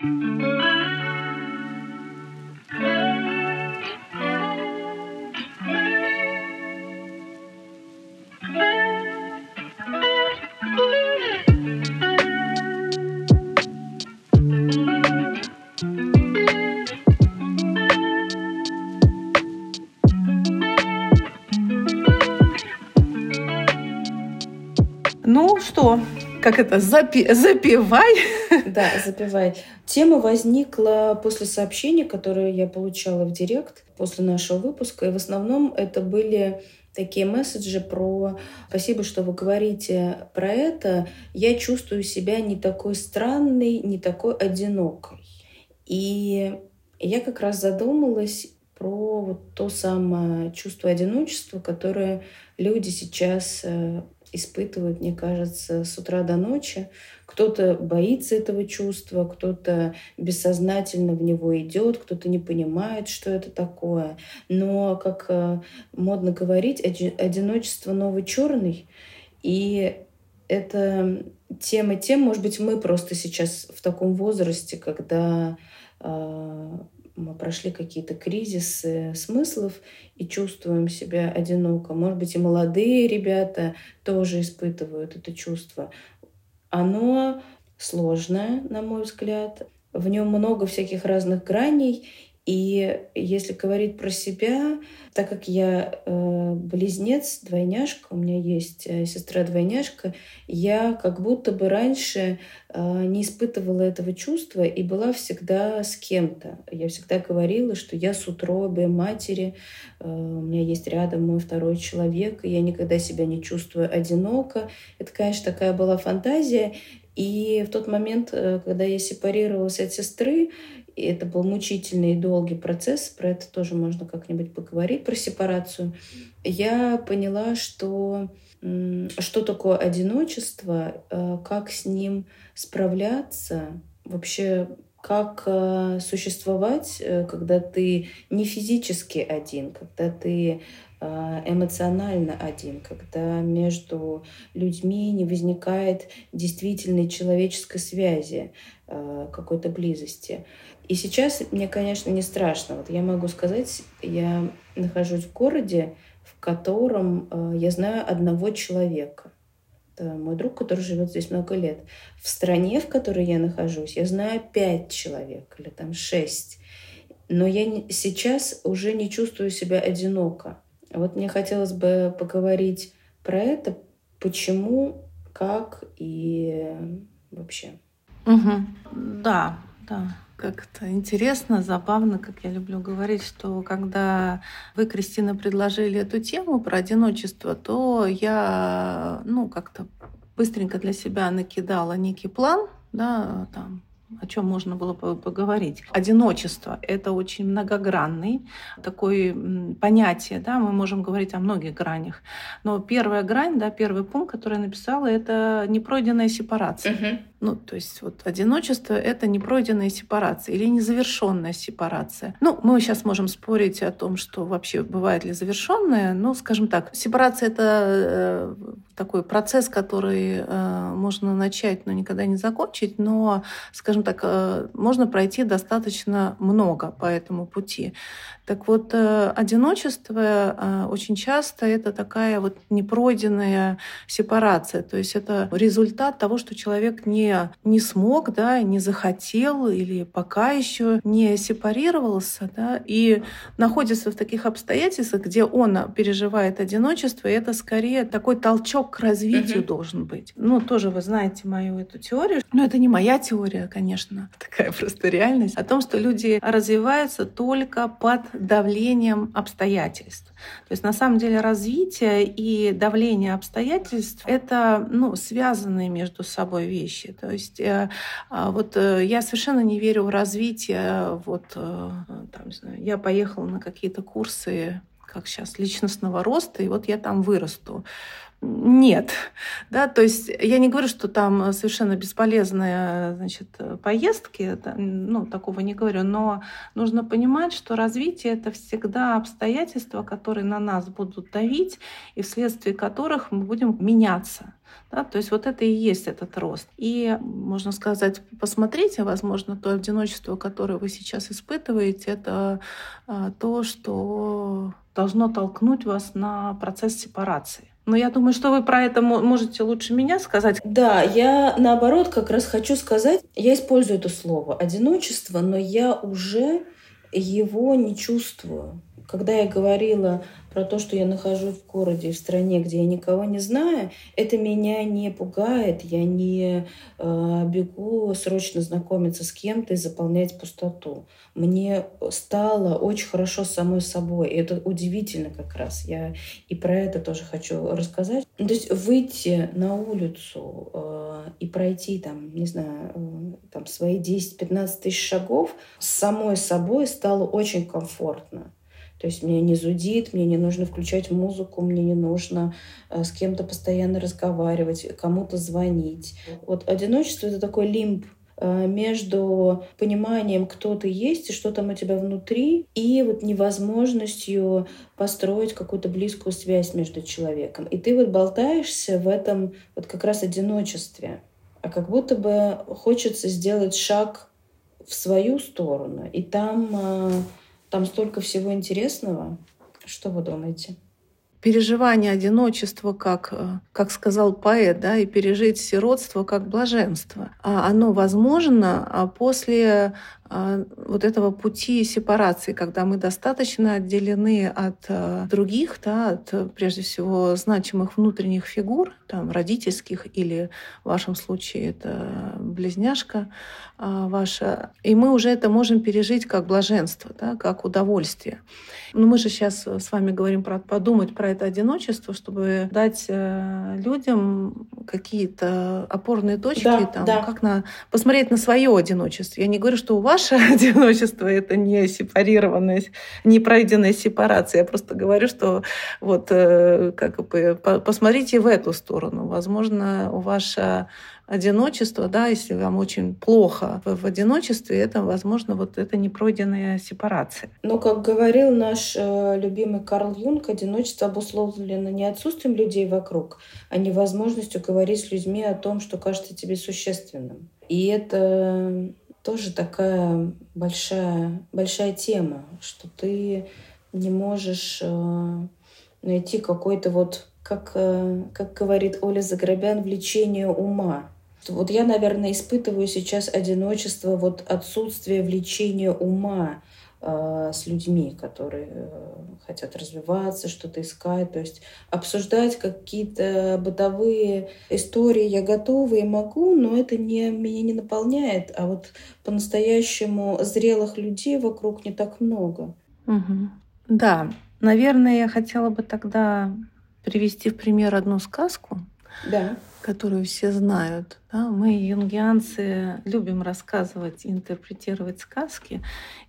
Ну что, как это, запи запивай. Да, запивай. Тема возникла после сообщений, которые я получала в директ после нашего выпуска. И в основном это были такие месседжи про «спасибо, что вы говорите про это, я чувствую себя не такой странной, не такой одинокой». И я как раз задумалась про вот то самое чувство одиночества, которое люди сейчас э, испытывают, мне кажется, с утра до ночи. Кто-то боится этого чувства, кто-то бессознательно в него идет, кто-то не понимает, что это такое. Но, как э, модно говорить, одиночество новый черный. И это тема тем, может быть, мы просто сейчас в таком возрасте, когда э, мы прошли какие-то кризисы смыслов и чувствуем себя одиноко. Может быть, и молодые ребята тоже испытывают это чувство. Оно сложное, на мой взгляд. В нем много всяких разных граней, и если говорить про себя, так как я э, близнец, двойняшка, у меня есть э, сестра-двойняшка, я как будто бы раньше э, не испытывала этого чувства и была всегда с кем-то. Я всегда говорила, что я с утроби матери, э, у меня есть рядом мой второй человек, и я никогда себя не чувствую одиноко. Это, конечно, такая была фантазия. И в тот момент, э, когда я сепарировалась от сестры, и это был мучительный и долгий процесс, про это тоже можно как-нибудь поговорить, про сепарацию, я поняла, что что такое одиночество, э, как с ним справляться, вообще как э, существовать, э, когда ты не физически один, когда ты эмоционально один, когда между людьми не возникает действительной человеческой связи, какой-то близости. И сейчас мне, конечно, не страшно. Вот я могу сказать, я нахожусь в городе, в котором э, я знаю одного человека. Это мой друг, который живет здесь много лет. В стране, в которой я нахожусь, я знаю пять человек или там шесть. Но я не, сейчас уже не чувствую себя одиноко. Вот мне хотелось бы поговорить про это, почему, как и вообще. Угу. Да, да как-то интересно, забавно, как я люблю говорить, что когда вы, Кристина, предложили эту тему про одиночество, то я, ну, как-то быстренько для себя накидала некий план, да, там, о чем можно было бы поговорить. Одиночество — это очень многогранный такое понятие, да, мы можем говорить о многих гранях. Но первая грань, да, первый пункт, который я написала, это непройденная сепарация. Uh-huh. Ну, то есть вот одиночество — это непройденная сепарация или незавершенная сепарация. Ну, мы сейчас можем спорить о том, что вообще бывает ли завершенная, но, скажем так, сепарация — это э, такой процесс, который э, можно начать, но никогда не закончить, но, скажем так, э, можно пройти достаточно много по этому пути. Так вот, э, одиночество э, очень часто это такая вот непройденная сепарация. То есть это результат того, что человек не, не смог, да, не захотел или пока еще не сепарировался, да, и находится в таких обстоятельствах, где он переживает одиночество, и это скорее такой толчок к развитию uh-huh. должен быть. Ну, тоже вы знаете мою эту теорию. Но это не моя теория, конечно, такая просто реальность. О том, что люди развиваются только под давлением обстоятельств. То есть на самом деле развитие и давление обстоятельств — это ну, связанные между собой вещи. То есть э, а, вот э, я совершенно не верю в развитие. Вот, э, там, знаю, я поехала на какие-то курсы как сейчас, личностного роста, и вот я там вырасту. Нет, да, то есть я не говорю, что там совершенно бесполезные, значит, поездки, ну, такого не говорю, но нужно понимать, что развитие — это всегда обстоятельства, которые на нас будут давить, и вследствие которых мы будем меняться. Да, то есть вот это и есть этот рост. И, можно сказать, посмотрите, возможно, то одиночество, которое вы сейчас испытываете, это а, то, что должно толкнуть вас на процесс сепарации. Но я думаю, что вы про это можете лучше меня сказать. Да, я наоборот как раз хочу сказать, я использую это слово одиночество, но я уже его не чувствую. Когда я говорила про то, что я нахожусь в городе, в стране, где я никого не знаю, это меня не пугает. Я не э, бегу срочно знакомиться с кем-то и заполнять пустоту. Мне стало очень хорошо с самой собой. И это удивительно как раз. Я и про это тоже хочу рассказать. То есть выйти на улицу э, и пройти там, не знаю, э, там свои 10-15 тысяч шагов с самой собой стало очень комфортно. То есть мне не зудит, мне не нужно включать музыку, мне не нужно э, с кем-то постоянно разговаривать, кому-то звонить. Вот одиночество — это такой лимб э, между пониманием, кто ты есть и что там у тебя внутри, и вот невозможностью построить какую-то близкую связь между человеком. И ты вот болтаешься в этом вот как раз одиночестве. А как будто бы хочется сделать шаг в свою сторону. И там э, там столько всего интересного. Что вы думаете? переживание одиночества, как, э, как сказал поэт, да, и пережить сиротство как блаженство. А оно возможно а после вот этого пути сепарации, когда мы достаточно отделены от а, других, да, от прежде всего значимых внутренних фигур, там, родительских или в вашем случае это близняшка ваша, и мы уже это можем пережить как блаженство, да, как удовольствие. Но мы же сейчас с вами говорим про подумать про это одиночество, чтобы дать э, людям какие-то опорные точки, да, там, да. как на посмотреть на свое одиночество. Я не говорю, что у вас ваше одиночество — это не сепарированная, не пройденная сепарация. Я просто говорю, что вот э, как бы посмотрите в эту сторону. Возможно, ваше одиночество, да, если вам очень плохо в, одиночестве, это, возможно, вот это непройденная сепарация. Но, как говорил наш э, любимый Карл Юнг, одиночество обусловлено не отсутствием людей вокруг, а невозможностью говорить с людьми о том, что кажется тебе существенным. И это тоже такая большая, большая тема, что ты не можешь э, найти какой-то вот, как, э, как говорит Оля Заграбян, влечение ума. Вот я, наверное, испытываю сейчас одиночество, вот отсутствие влечения ума с людьми, которые э, хотят развиваться, что-то искать. То есть обсуждать какие-то бытовые истории я готова и могу, но это не, меня не наполняет. А вот по-настоящему зрелых людей вокруг не так много. Угу. Да, наверное, я хотела бы тогда привести в пример одну сказку. Да которую все знают. Да? Мы, юнгианцы, любим рассказывать интерпретировать сказки.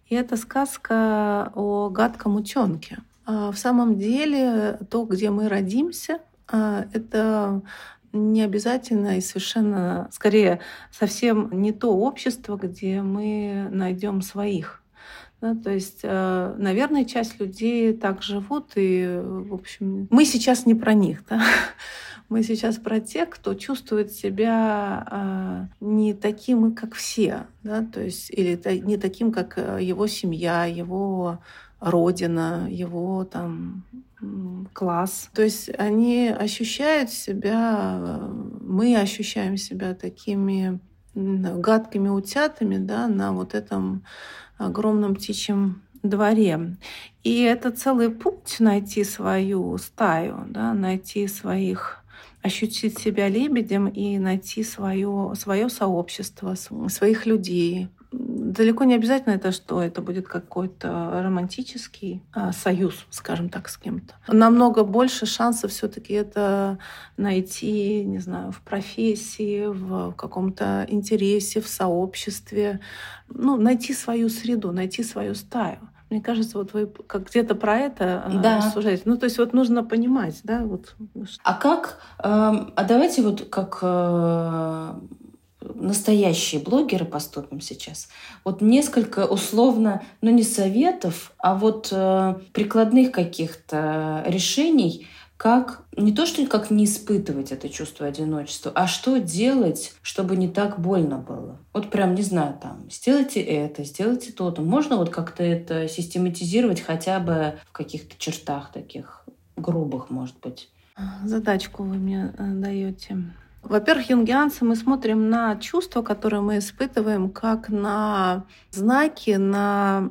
И это сказка о гадком утенке. А в самом деле, то, где мы родимся, а, это не обязательно и совершенно, скорее, совсем не то общество, где мы найдем своих. Да, то есть, а, наверное, часть людей так живут, и, в общем, мы сейчас не про них. Да? Мы сейчас про тех, кто чувствует себя э, не таким, как все, да, то есть или не таким, как э, его семья, его родина, его там класс. То есть они ощущают себя, мы ощущаем себя такими гадкими утятами, да, на вот этом огромном птичьем дворе. И это целый путь найти свою стаю, да, найти своих ощутить себя лебедем и найти свое, свое сообщество, своих людей. Далеко не обязательно это, что это будет какой-то романтический а, союз, скажем так, с кем-то. Намного больше шансов все-таки это найти, не знаю, в профессии, в каком-то интересе, в сообществе, ну, найти свою среду, найти свою стаю. Мне кажется, вот вы как где-то про это а, да. рассуждаете. Ну, то есть вот нужно понимать, да, вот. А как, э, а давайте вот как э, настоящие блогеры поступим сейчас. Вот несколько условно, ну не советов, а вот э, прикладных каких-то решений, как не то, что как не испытывать это чувство одиночества, а что делать, чтобы не так больно было. Вот прям, не знаю, там, сделайте это, сделайте то-то. Можно вот как-то это систематизировать хотя бы в каких-то чертах таких грубых, может быть. Задачку вы мне э, даете. Во-первых, юнгианцы мы смотрим на чувства, которые мы испытываем, как на знаки, на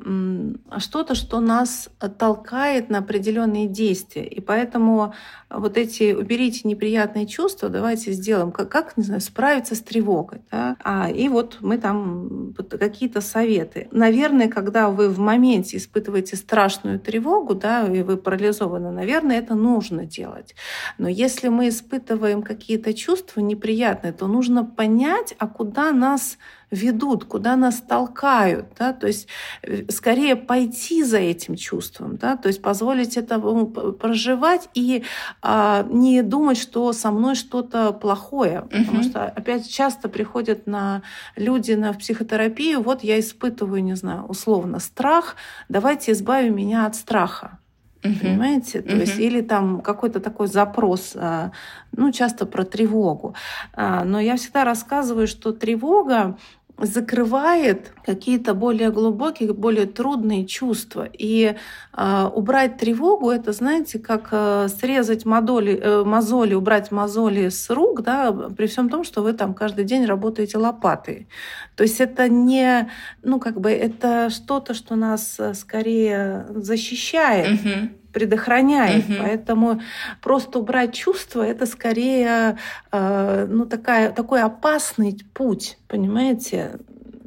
что-то, что нас толкает на определенные действия. И поэтому вот эти уберите неприятные чувства, давайте сделаем, как, как не знаю, справиться с тревогой. Да? А, и вот мы там вот какие-то советы. Наверное, когда вы в моменте испытываете страшную тревогу, да, и вы парализованы, наверное, это нужно делать. Но если мы испытываем какие-то чувства неприятные, то нужно понять, а куда нас ведут, куда нас толкают, да, то есть э, скорее пойти за этим чувством, да, то есть позволить этому проживать и а, не думать, что со мной что-то плохое, угу. потому что опять часто приходят на люди на психотерапию, вот я испытываю, не знаю, условно страх, давайте избавим меня от страха. Uh-huh. Понимаете? То uh-huh. есть, или там какой-то такой запрос, а, ну, часто про тревогу. А, но я всегда рассказываю, что тревога закрывает какие-то более глубокие, более трудные чувства. И э, убрать тревогу, это, знаете, как э, срезать модоли, э, мозоли, убрать мозоли с рук, да, при всем том, что вы там каждый день работаете лопатой. То есть это не, ну, как бы, это что-то, что нас э, скорее защищает. Mm-hmm предохраняет. Угу. Поэтому просто убрать чувства это скорее э, ну, такая, такой опасный путь, понимаете?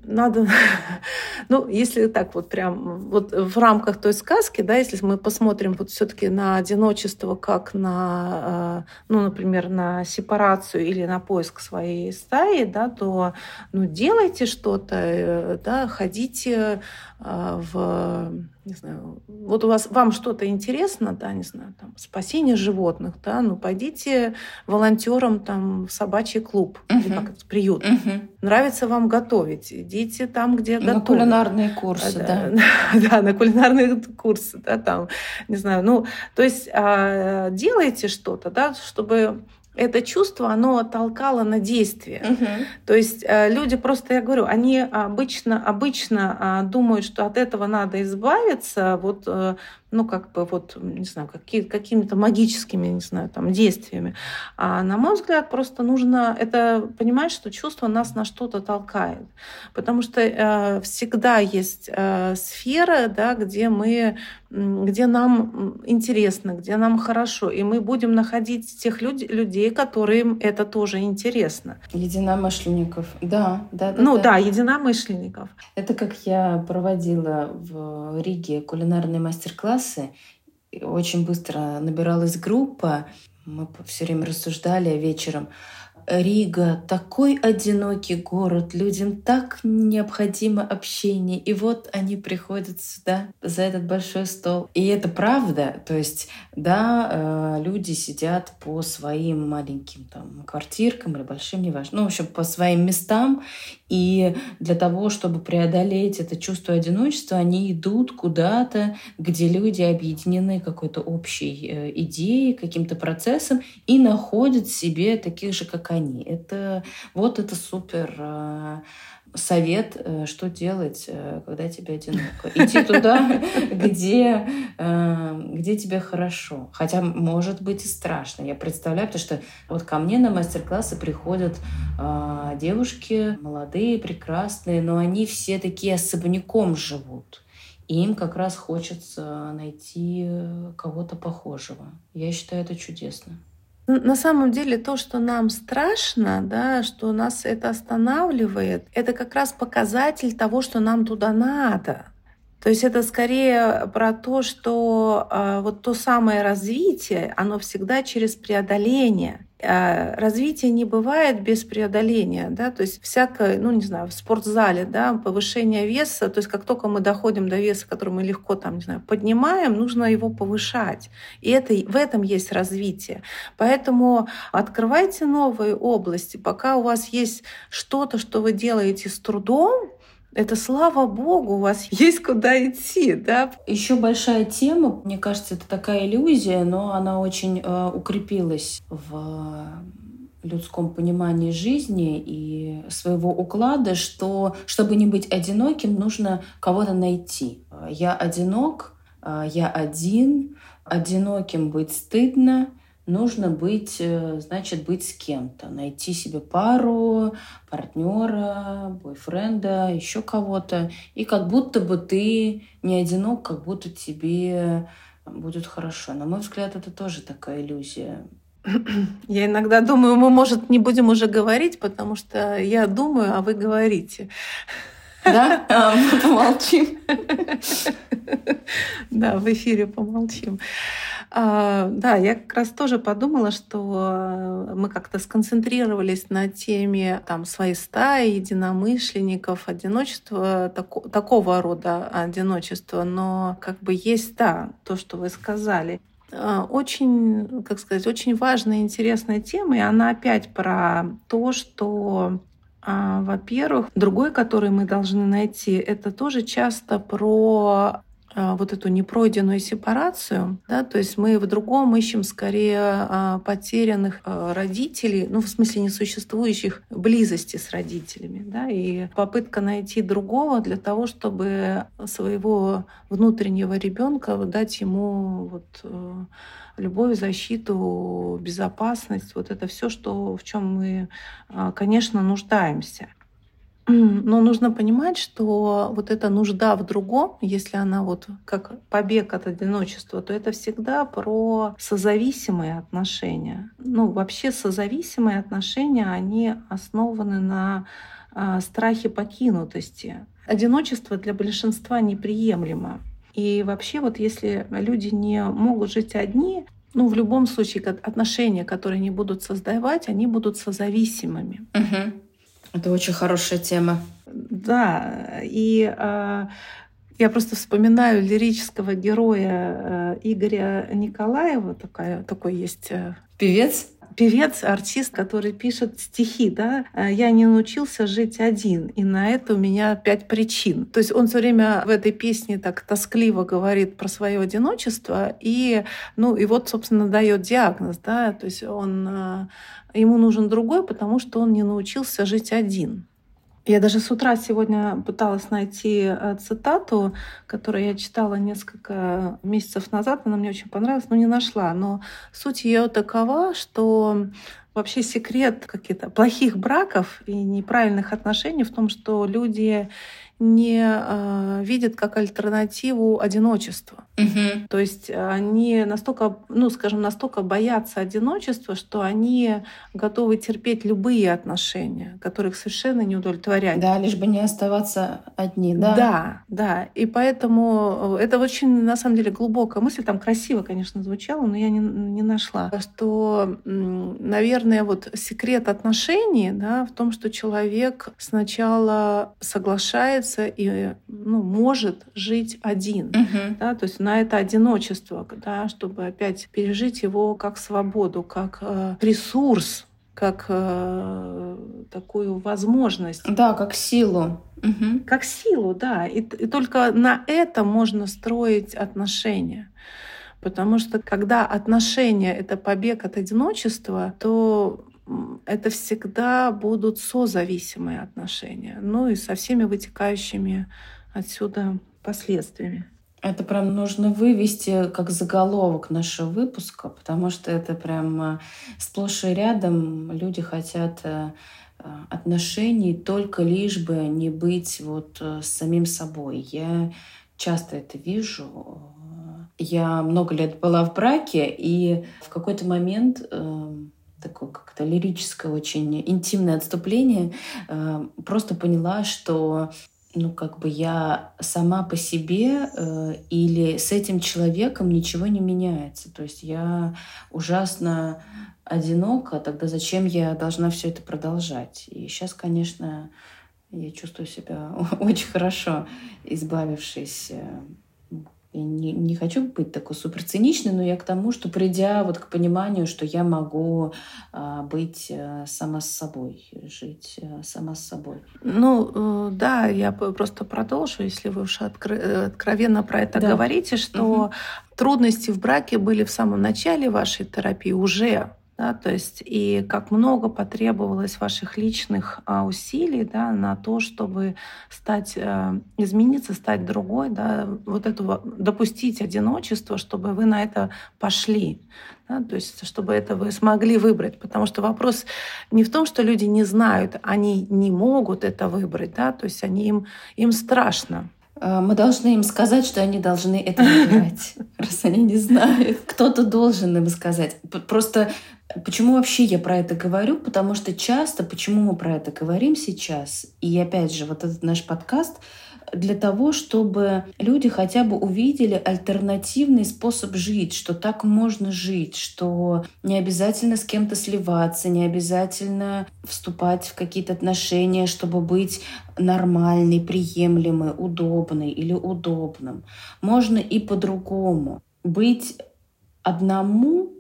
надо, ну, если так вот прям, вот в рамках той сказки, да, если мы посмотрим вот все-таки на одиночество как на, э, ну, например, на сепарацию или на поиск своей стаи, да, то, ну, делайте что-то, э, да, ходите в не знаю, вот у вас вам что-то интересно, да, не знаю, там спасение животных, да, ну пойдите волонтером там в собачий клуб uh-huh. или как это приют. Uh-huh. Нравится вам готовить, идите там, где на готовят. кулинарные курсы, да, да, да, на кулинарные курсы, да, там, не знаю, ну, то есть а, делайте что-то, да, чтобы это чувство, оно толкало на действие. Угу. То есть э, люди просто, я говорю, они обычно, обычно э, думают, что от этого надо избавиться, вот э, ну, как бы вот, не знаю, какие, какими-то магическими, не знаю, там, действиями. А на мой взгляд, просто нужно это понимать, что чувство нас на что-то толкает. Потому что э, всегда есть э, сфера, да, где мы где нам интересно, где нам хорошо, и мы будем находить тех люд- людей, которым это тоже интересно. Единомышленников, да, да, да. Ну да, да единомышленников. Это как я проводила в Риге кулинарный мастер-класс классы. Очень быстро набиралась группа. Мы все время рассуждали вечером. Рига такой одинокий город, людям так необходимо общение. И вот они приходят сюда за этот большой стол. И это правда. То есть, да, э, люди сидят по своим маленьким там квартиркам или большим, неважно. Ну, в общем, по своим местам. И для того, чтобы преодолеть это чувство одиночества, они идут куда-то, где люди объединены какой-то общей э, идеей, каким-то процессом и находят себе таких же, как они. Это вот это супер э, совет, э, что делать, э, когда тебе одиноко. Идти туда, где, где тебе хорошо. Хотя может быть и страшно. Я представляю, потому что вот ко мне на мастер-классы приходят девушки молодые, прекрасные, но они все такие особняком живут. И им как раз хочется найти кого-то похожего. Я считаю это чудесно. На самом деле то, что нам страшно, да, что нас это останавливает, это как раз показатель того, что нам туда надо. То есть это скорее про то, что э, вот то самое развитие, оно всегда через преодоление. А развитие не бывает без преодоления, да, то есть всякое, ну, не знаю, в спортзале, да, повышение веса, то есть как только мы доходим до веса, который мы легко там, не знаю, поднимаем, нужно его повышать. И это, в этом есть развитие. Поэтому открывайте новые области. Пока у вас есть что-то, что вы делаете с трудом, это слава богу, у вас есть куда идти, да? Еще большая тема, мне кажется, это такая иллюзия, но она очень э, укрепилась в людском понимании жизни и своего уклада, что чтобы не быть одиноким, нужно кого-то найти. Я одинок, э, я один, одиноким быть стыдно, нужно быть, э, значит, быть с кем-то, найти себе пару, партнера, бойфренда, еще кого-то. И как будто бы ты не одинок, как будто тебе будет хорошо. На мой взгляд, это тоже такая иллюзия. Я иногда думаю, мы, может, не будем уже говорить, потому что я думаю, а вы говорите. Да? А, мы помолчим. Да, в эфире помолчим. А, да, я как раз тоже подумала, что мы как-то сконцентрировались на теме там, своей стаи, единомышленников, одиночества, тако, такого рода одиночества. Но как бы есть, да, то, что вы сказали. А, очень, как сказать, очень важная и интересная тема, и она опять про то, что а, во-первых, другой, который мы должны найти, это тоже часто про вот эту непройденную сепарацию, да, то есть мы в другом ищем скорее а, потерянных а, родителей, ну, в смысле несуществующих близости с родителями, да, и попытка найти другого для того, чтобы своего внутреннего ребенка дать ему вот э, любовь, защиту, безопасность, вот это все, что в чем мы, конечно, нуждаемся. Но нужно понимать, что вот эта нужда в другом, если она вот как побег от одиночества, то это всегда про созависимые отношения. Ну, вообще созависимые отношения, они основаны на э, страхе покинутости. Одиночество для большинства неприемлемо. И вообще вот если люди не могут жить одни, ну, в любом случае, отношения, которые они будут создавать, они будут созависимыми. Угу. Это очень хорошая тема. Да, и э, я просто вспоминаю лирического героя э, Игоря Николаева, такая, такой есть... Э, Певец? Певец, артист, который пишет стихи, да, я не научился жить один, и на это у меня пять причин. То есть он все время в этой песне так тоскливо говорит про свое одиночество, и, ну, и вот, собственно, дает диагноз, да, то есть он ему нужен другой, потому что он не научился жить один. Я даже с утра сегодня пыталась найти э, цитату, которую я читала несколько месяцев назад. Она мне очень понравилась, но не нашла. Но суть ее такова, что вообще секрет каких-то плохих браков и неправильных отношений в том, что люди не э, видят как альтернативу одиночество. Угу. То есть они настолько, ну, скажем, настолько боятся одиночества, что они готовы терпеть любые отношения, которых совершенно не удовлетворяют. Да, лишь бы не оставаться одни, да? Да, да. И поэтому э, это очень, на самом деле, глубокая мысль. Там красиво, конечно, звучало, но я не, не нашла. Что, наверное, вот секрет отношений да, в том, что человек сначала соглашается научиться и ну, может жить один. Угу. Да, то есть на это одиночество, да, чтобы опять пережить его как свободу, как э, ресурс, как э, такую возможность. Да, как силу. Угу. Как силу, да. И, и только на это можно строить отношения. Потому что когда отношения — это побег от одиночества, то это всегда будут созависимые отношения, ну и со всеми вытекающими отсюда последствиями. Это прям нужно вывести как заголовок нашего выпуска, потому что это прям э, сплошь и рядом люди хотят э, э, отношений только лишь бы не быть вот самим собой. Я часто это вижу. Я много лет была в браке, и в какой-то момент эм, такое как-то лирическое, очень интимное отступление, э, просто поняла, что ну, как бы я сама по себе э, или с этим человеком ничего не меняется. То есть я ужасно одиноко, тогда зачем я должна все это продолжать? И сейчас, конечно, я чувствую себя очень хорошо, избавившись э, я не, не хочу быть такой супер циничной, но я к тому, что придя вот к пониманию, что я могу а, быть а, сама с собой, жить а, сама с собой. Ну, э, да, я просто продолжу, если вы уж откро- откровенно про это да. говорите, что угу. трудности в браке были в самом начале вашей терапии уже да, то есть и как много потребовалось ваших личных а, усилий да, на то, чтобы стать, а, измениться, стать другой, да, вот этого, допустить одиночество, чтобы вы на это пошли, да, то есть чтобы это вы смогли выбрать, потому что вопрос не в том, что люди не знают, они не могут это выбрать, да, то есть они им, им страшно, мы должны им сказать, что они должны это выбирать, раз они не знают. Кто-то должен им сказать. Просто Почему вообще я про это говорю? Потому что часто, почему мы про это говорим сейчас, и опять же, вот этот наш подкаст для того, чтобы люди хотя бы увидели альтернативный способ жить, что так можно жить, что не обязательно с кем-то сливаться, не обязательно вступать в какие-то отношения, чтобы быть нормальной, приемлемой, удобной или удобным. Можно и по-другому. Быть одному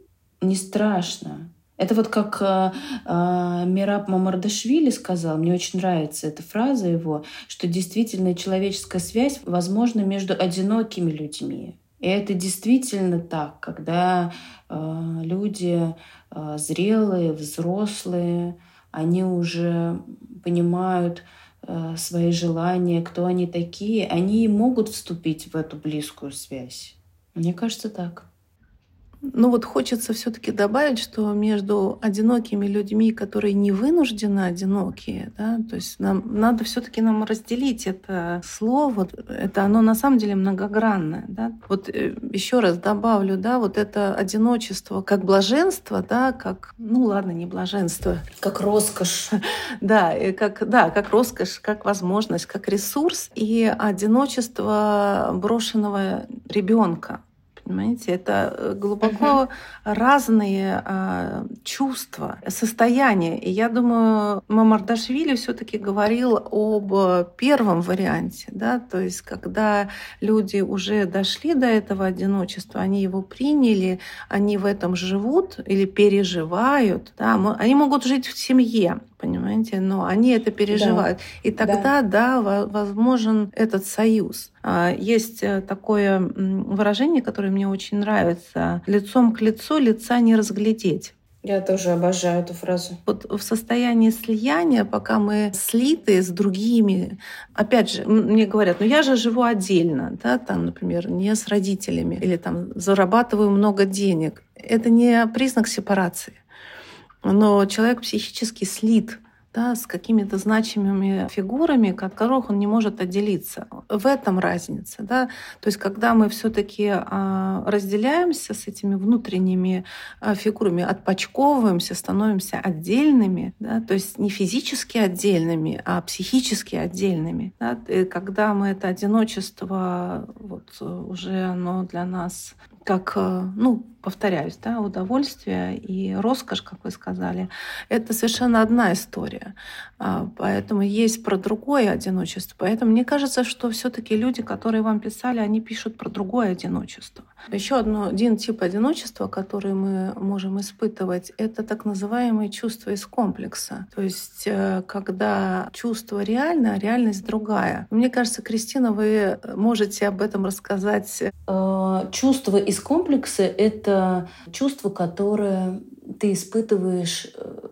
не страшно. Это вот как э, э, Мираб Мамардашвили сказал, мне очень нравится эта фраза его, что действительно человеческая связь возможна между одинокими людьми. И это действительно так, когда э, люди э, зрелые, взрослые, они уже понимают э, свои желания, кто они такие, они могут вступить в эту близкую связь. Мне кажется так. Ну вот хочется все-таки добавить, что между одинокими людьми, которые не вынуждены одинокие, да, то есть нам надо все-таки нам разделить это слово, это оно на самом деле многогранное, да. Вот э, еще раз добавлю, да, вот это одиночество как блаженство, да, как, ну ладно, не блаженство, как роскошь, да, как, да, как роскошь, как возможность, как ресурс. И одиночество брошенного ребенка, Понимаете, это э, глубоко uh-huh. разные э, чувства, состояния. И я думаю, Мамардашвили все-таки говорил об первом варианте, да, то есть когда люди уже дошли до этого одиночества, они его приняли, они в этом живут или переживают, да, они могут жить в семье, понимаете, но они это переживают. Да. И тогда, да. да, возможен этот союз. А, есть э, такое выражение, которое мне очень нравится. Лицом к лицу лица не разглядеть. Я тоже обожаю эту фразу. Вот в состоянии слияния, пока мы слиты с другими, опять же, мне говорят, ну я же живу отдельно, да, там, например, не с родителями, или там зарабатываю много денег. Это не признак сепарации но человек психически слит да, с какими-то значимыми фигурами, от которых он не может отделиться. В этом разница. Да? То есть когда мы все-таки а, разделяемся с этими внутренними а, фигурами, отпочковываемся, становимся отдельными, да? то есть не физически отдельными, а психически отдельными. Да? И когда мы это одиночество вот, уже оно для нас как, э, ну, повторяюсь, да, удовольствие и роскошь, как вы сказали, это совершенно одна история. А, поэтому есть про другое одиночество. Поэтому мне кажется, что все-таки люди, которые вам писали, они пишут про другое одиночество. Еще одно, один тип одиночества, который мы можем испытывать, это так называемые чувства из комплекса. То есть, э, когда чувство реально, а реальность другая. Мне кажется, Кристина, вы можете об этом рассказать. Э, чувство из комплекса — это чувство, которое ты испытываешь э,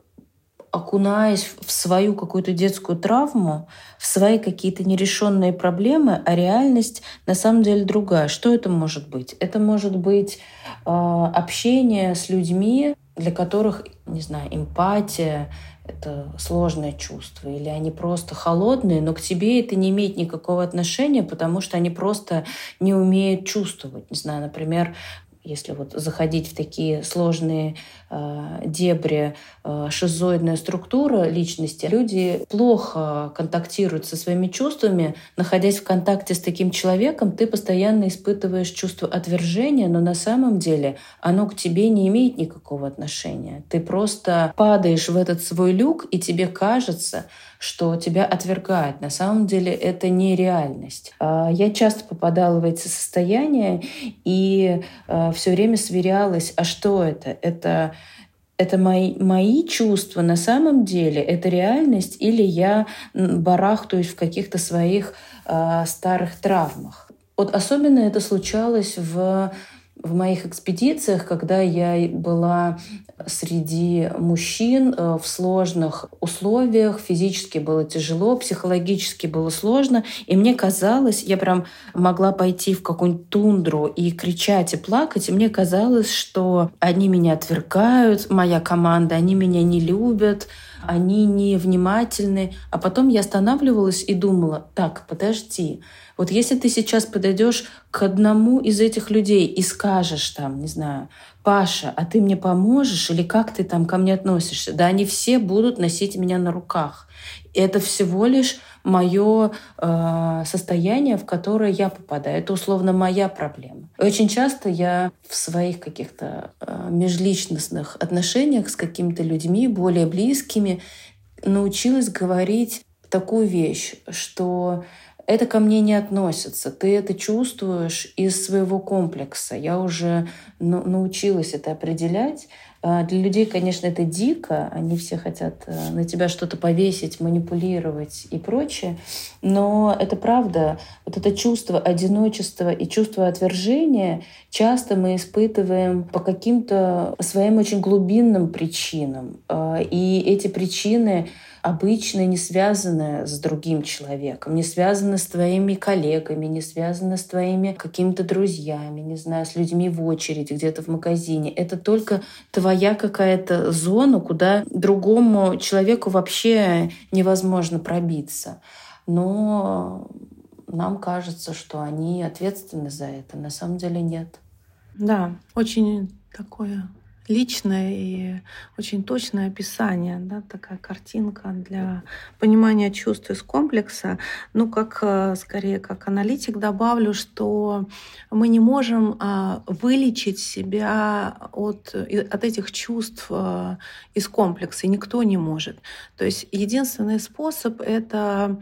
окунаясь в свою какую-то детскую травму, в свои какие-то нерешенные проблемы, а реальность на самом деле другая. Что это может быть? Это может быть э, общение с людьми, для которых, не знаю, эмпатия — это сложное чувство, или они просто холодные, но к тебе это не имеет никакого отношения, потому что они просто не умеют чувствовать. Не знаю, например, если вот заходить в такие сложные э, дебри, э, шизоидная структура личности, люди плохо контактируют со своими чувствами. Находясь в контакте с таким человеком, ты постоянно испытываешь чувство отвержения, но на самом деле оно к тебе не имеет никакого отношения. Ты просто падаешь в этот свой люк, и тебе кажется, что тебя отвергают. На самом деле это не реальность. А, я часто попадала в эти состояния и а, все время сверялась, а что это? Это это мои, мои чувства на самом деле, это реальность, или я барахтаюсь в каких-то своих э, старых травмах. Вот особенно это случалось в в моих экспедициях, когда я была среди мужчин э, в сложных условиях, физически было тяжело, психологически было сложно, и мне казалось, я прям могла пойти в какую-нибудь тундру и кричать и плакать, и мне казалось, что они меня отвергают, моя команда, они меня не любят, они невнимательны. А потом я останавливалась и думала, так, подожди, вот если ты сейчас подойдешь к одному из этих людей и скажешь там, не знаю, Паша, а ты мне поможешь или как ты там ко мне относишься? Да, они все будут носить меня на руках. Это всего лишь мое э, состояние, в которое я попадаю. Это условно моя проблема. Очень часто я в своих каких-то э, межличностных отношениях с какими-то людьми более близкими научилась говорить такую вещь, что это ко мне не относится. Ты это чувствуешь из своего комплекса. Я уже научилась это определять. А, для людей, конечно, это дико. Они все хотят э, на тебя что-то повесить, манипулировать и прочее. Но это правда. Вот это чувство одиночества и чувство отвержения часто мы испытываем по каким-то своим очень глубинным причинам. А, и эти причины обычно не связаны с другим человеком, не связаны с твоими коллегами, не связаны с твоими какими-то друзьями, не знаю, с людьми в очереди где-то в магазине. Это только твоя какая-то зона, куда другому человеку вообще невозможно пробиться. Но нам кажется, что они ответственны за это. На самом деле нет. Да, очень такое личное и очень точное описание, да, такая картинка для понимания чувств из комплекса. Ну, как э, скорее как аналитик добавлю, что мы не можем а, вылечить себя от, от этих чувств э, из комплекса, никто не может. То есть единственный способ — это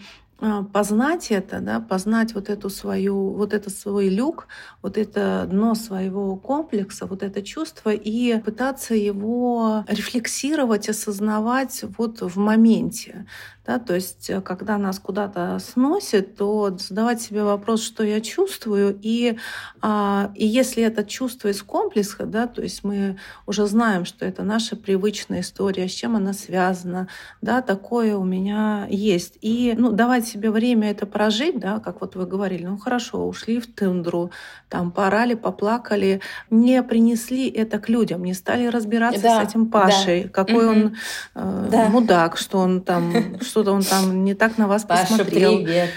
познать это, да, познать вот эту свою, вот этот свой люк, вот это дно своего комплекса, вот это чувство и пытаться его рефлексировать, осознавать вот в моменте. Да, то есть, э, когда нас куда-то сносит, то задавать себе вопрос, что я чувствую, и, а, и если это чувство из комплекса, да, то есть мы уже знаем, что это наша привычная история, с чем она связана, да, такое у меня есть. И ну, давать себе время это прожить, да, как вот вы говорили, ну хорошо, ушли в тундру, там порали, поплакали, не принесли это к людям, не стали разбираться да, с этим Пашей, да. какой угу. он э, да. мудак, что он там, что что-то он там не так на вас Паша, посмотрел. привет.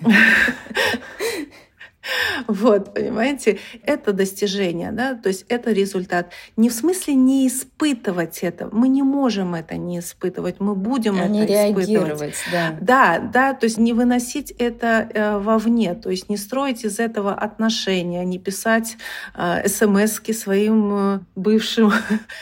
Вот, понимаете, это достижение, да, то есть это результат. Не в смысле не испытывать это, мы не можем это не испытывать, мы будем а это не реагировать, да. Да, да, то есть не выносить это э, вовне, то есть не строить из этого отношения, не писать э, смс своим э, бывшим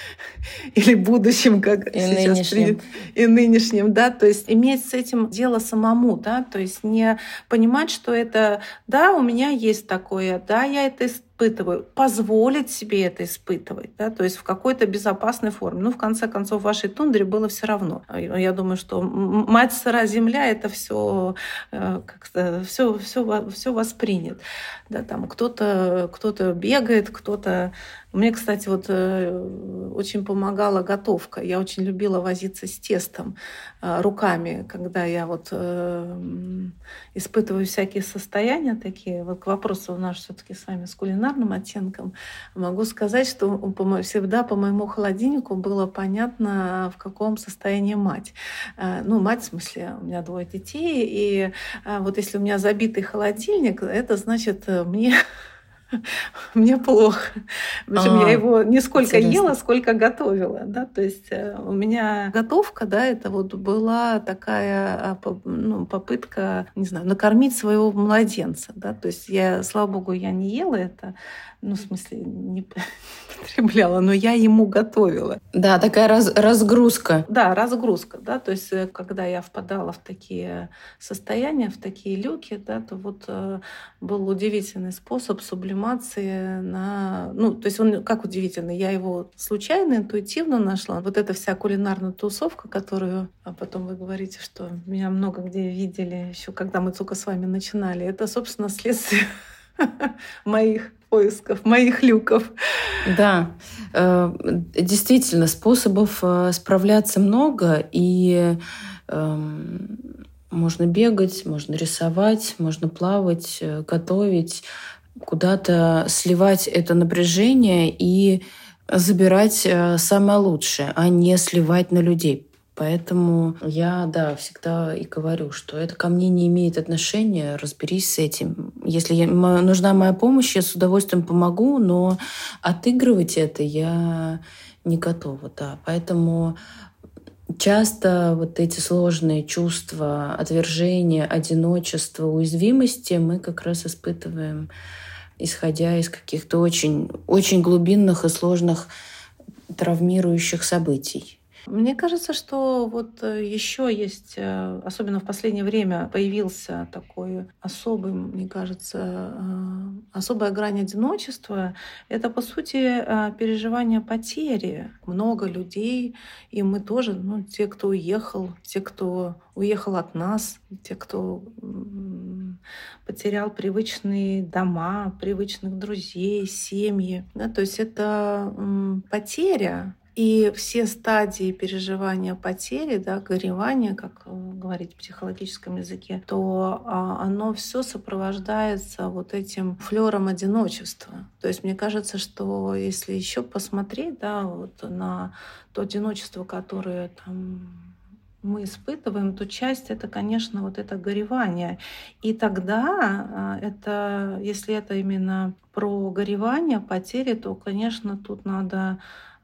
или будущим, как и сейчас нынешним. И нынешним, да, то есть иметь с этим дело самому, да, то есть не понимать, что это, да, у меня есть такое, да, я это испытываю, позволить себе это испытывать, да, то есть в какой-то безопасной форме. Ну, в конце концов, в вашей тундре было все равно. Я думаю, что мать сыра земля это все э, как-то все, все, все воспринят. Да, там кто-то кто бегает, кто-то мне, кстати, вот э, очень помогала готовка. Я очень любила возиться с тестом э, руками, когда я вот э, испытываю всякие состояния такие. Вот к вопросу у нас все-таки с вами с кулинарным оттенком. Могу сказать, что всегда по моему холодильнику было понятно, в каком состоянии мать. Ну, мать, в смысле, у меня двое детей, и вот если у меня забитый холодильник, это значит мне мне плохо. В общем, а, я его не сколько интересно. ела, сколько готовила. Да? То есть э, у меня готовка, да, это вот была такая а, ну, попытка, не знаю, накормить своего младенца. Да? То есть я, слава богу, я не ела это, ну, в смысле, не потребляла, но я ему готовила. Да, такая раз, разгрузка. Да, разгрузка, да, то есть э, когда я впадала в такие состояния, в такие люки, да, то вот э, был удивительный способ сублимации на... Ну, то есть он как удивительный, я его случайно, интуитивно нашла. Вот эта вся кулинарная тусовка, которую, а потом вы говорите, что меня много где видели еще, когда мы только с вами начинали, это, собственно, следствие моих поисков, моих люков. Да, э, действительно, способов э, справляться много, и эм, можно бегать, можно рисовать, можно плавать, э, готовить, куда-то сливать это напряжение и забирать самое лучшее, а не сливать на людей. Поэтому я, да, всегда и говорю, что это ко мне не имеет отношения, разберись с этим. Если я, нужна моя помощь, я с удовольствием помогу, но отыгрывать это я не готова, да. Поэтому часто вот эти сложные чувства отвержения, одиночества, уязвимости мы как раз испытываем, исходя из каких-то очень, очень глубинных и сложных травмирующих событий. Мне кажется, что вот э, еще есть, э, особенно в последнее время, появился такой особый, мне кажется, э, особая грань одиночества. Это, по сути, переживание потери. Много людей, и мы тоже, ну, те, кто уехал, те, кто уехал от нас, те, кто потерял привычные дома, привычных друзей, семьи. Да, то есть это потеря и все стадии переживания потери, да, горевания, как э, говорить в психологическом языке, то а, оно все сопровождается вот этим флером одиночества. То есть мне кажется, что если еще посмотреть да, вот на то одиночество, которое там мы испытываем, то часть это, конечно, вот это горевание. И тогда а, это, если это именно про горевание, потери, то, конечно, тут надо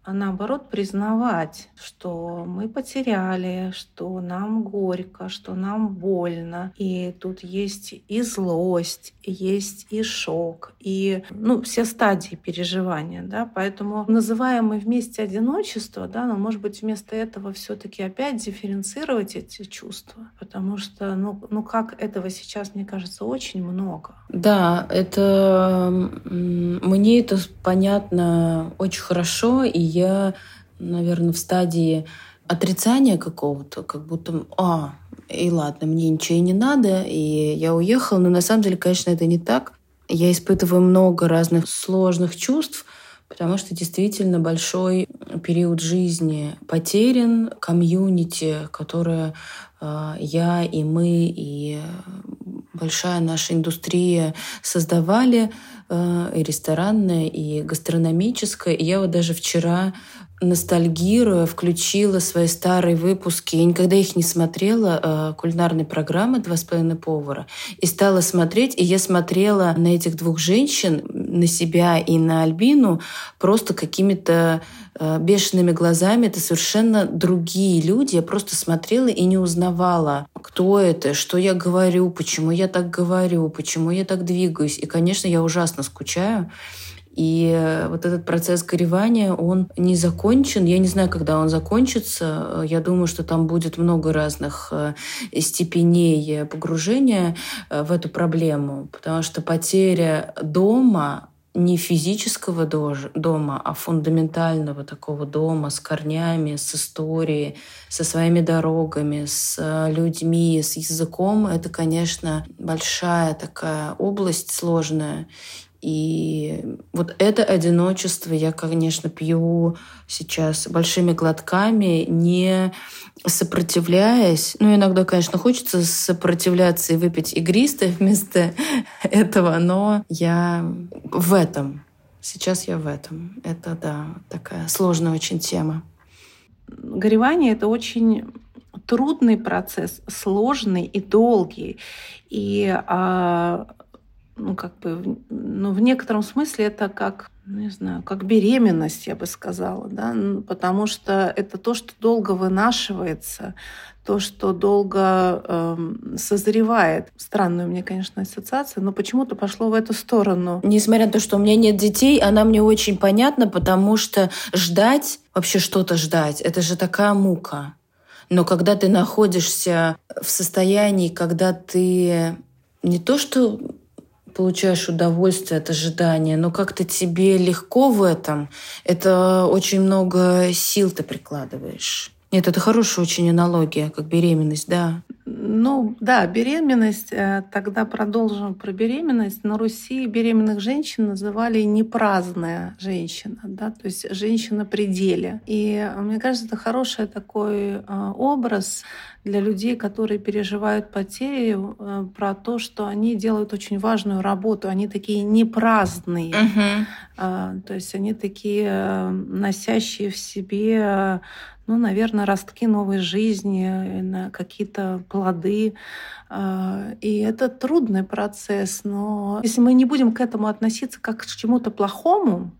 а наоборот признавать, что мы потеряли, что нам горько, что нам больно. И тут есть и злость, есть и шок, и ну, все стадии переживания. Да? Поэтому называем мы вместе одиночество, да, но может быть вместо этого все-таки опять дифференцировать эти чувства, потому что ну, ну как этого сейчас, мне кажется, очень много. Да, это мне это понятно очень хорошо, и я, наверное, в стадии отрицания какого-то, как будто, а, и ладно, мне ничего и не надо, и я уехала. Но на самом деле, конечно, это не так. Я испытываю много разных сложных чувств, потому что действительно большой период жизни потерян, комьюнити, которое э, я и мы, и большая наша индустрия создавали, э, и ресторанная, и гастрономическая. И я вот даже вчера ностальгируя, включила свои старые выпуски. Я никогда их не смотрела, э, кулинарной программы «Два с половиной повара». И стала смотреть, и я смотрела на этих двух женщин, на себя и на Альбину, просто какими-то э, бешеными глазами. Это совершенно другие люди. Я просто смотрела и не узнавала, кто это, что я говорю, почему я так говорю, почему я так двигаюсь. И, конечно, я ужасно скучаю. И э, вот этот процесс горевания, он не закончен. Я не знаю, когда он закончится. Я думаю, что там будет много разных э, степеней погружения э, в эту проблему, потому что потеря дома не физического дома, а фундаментального такого дома с корнями, с историей, со своими дорогами, с людьми, с языком, это, конечно, большая такая область сложная. И вот это одиночество я, конечно, пью сейчас большими глотками, не сопротивляясь. Ну, иногда, конечно, хочется сопротивляться и выпить игристое вместо этого, но я в этом. Сейчас я в этом. Это, да, такая сложная очень тема. Горевание — это очень трудный процесс, сложный и долгий. И а, ну, как бы, ну, в некотором смысле это как, не знаю, как беременность, я бы сказала, да, потому что это то, что долго вынашивается, то, что долго э, созревает. Странная у меня, конечно, ассоциация, но почему-то пошло в эту сторону. Несмотря на то, что у меня нет детей, она мне очень понятна, потому что ждать, вообще что-то ждать, это же такая мука. Но когда ты находишься в состоянии, когда ты не то что получаешь удовольствие от ожидания, но как-то тебе легко в этом, это очень много сил ты прикладываешь. Нет, это хорошая очень аналогия, как беременность, да. Ну, да, беременность. Э, тогда продолжим про беременность. На Руси беременных женщин называли непраздная женщина, да, то есть женщина при деле. И мне кажется, это хороший такой э, образ для людей, которые переживают потери, э, про то, что они делают очень важную работу. Они такие непраздные. Uh-huh. То есть они такие носящие в себе ну, наверное, ростки новой жизни, какие-то плоды. А, и это трудный процесс, но если мы не будем к этому относиться как к чему-то плохому,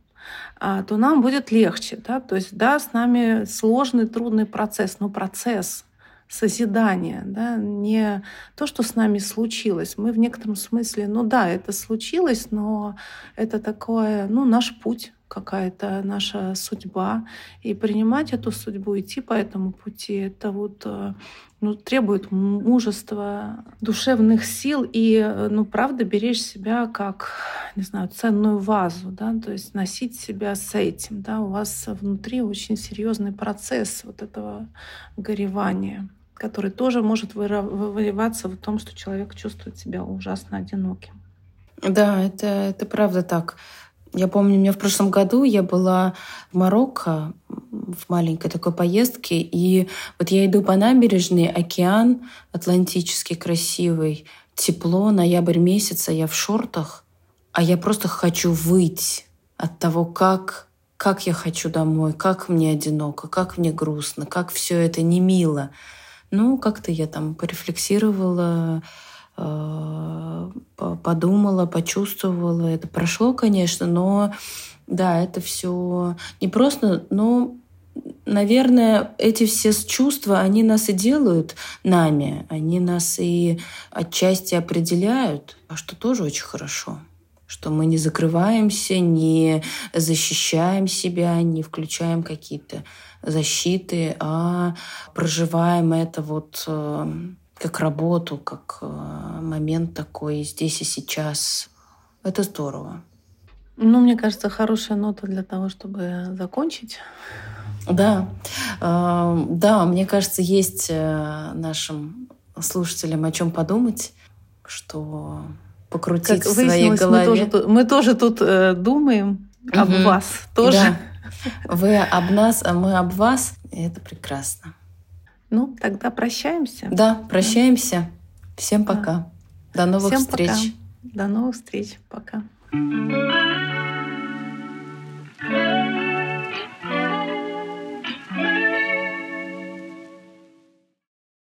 а, то нам будет легче. Да? То есть, да, с нами сложный, трудный процесс, но процесс созидания, да, не то, что с нами случилось. Мы в некотором смысле, ну да, это случилось, но это такое, ну, наш путь какая-то наша судьба. И принимать эту судьбу, идти по этому пути, это вот э, ну, требует мужества, душевных сил и, э, ну, правда, беречь себя как, не знаю, ценную вазу, да, то есть носить себя с этим, да, у вас внутри очень серьезный процесс вот этого горевания который тоже может выливаться в том, что человек чувствует себя ужасно одиноким. Да, это, это правда так. Я помню, у меня в прошлом году я была в Марокко в маленькой такой поездке, и вот я иду по набережной, океан Атлантический красивый, тепло, ноябрь месяца, я в шортах, а я просто хочу выйти от того, как, как я хочу домой, как мне одиноко, как мне грустно, как все это не мило. Ну, как-то я там порефлексировала, подумала, почувствовала. Это прошло, конечно, но да, это все не просто, но наверное, эти все чувства, они нас и делают нами, они нас и отчасти определяют, а что тоже очень хорошо что мы не закрываемся, не защищаем себя, не включаем какие-то защиты, а проживаем это вот э, как работу, как э, момент такой здесь и сейчас. Это здорово. Ну, мне кажется, хорошая нота для того, чтобы закончить. Да, э, да, мне кажется, есть э, нашим слушателям о чем подумать, что покрутить как в своей голове. Мы тоже, мы тоже тут э, думаем угу. об вас тоже. Да. Вы об нас, а мы об вас. И это прекрасно. Ну, тогда прощаемся. Да, прощаемся. Всем пока. Да. До новых Всем встреч. Пока. До новых встреч. Пока.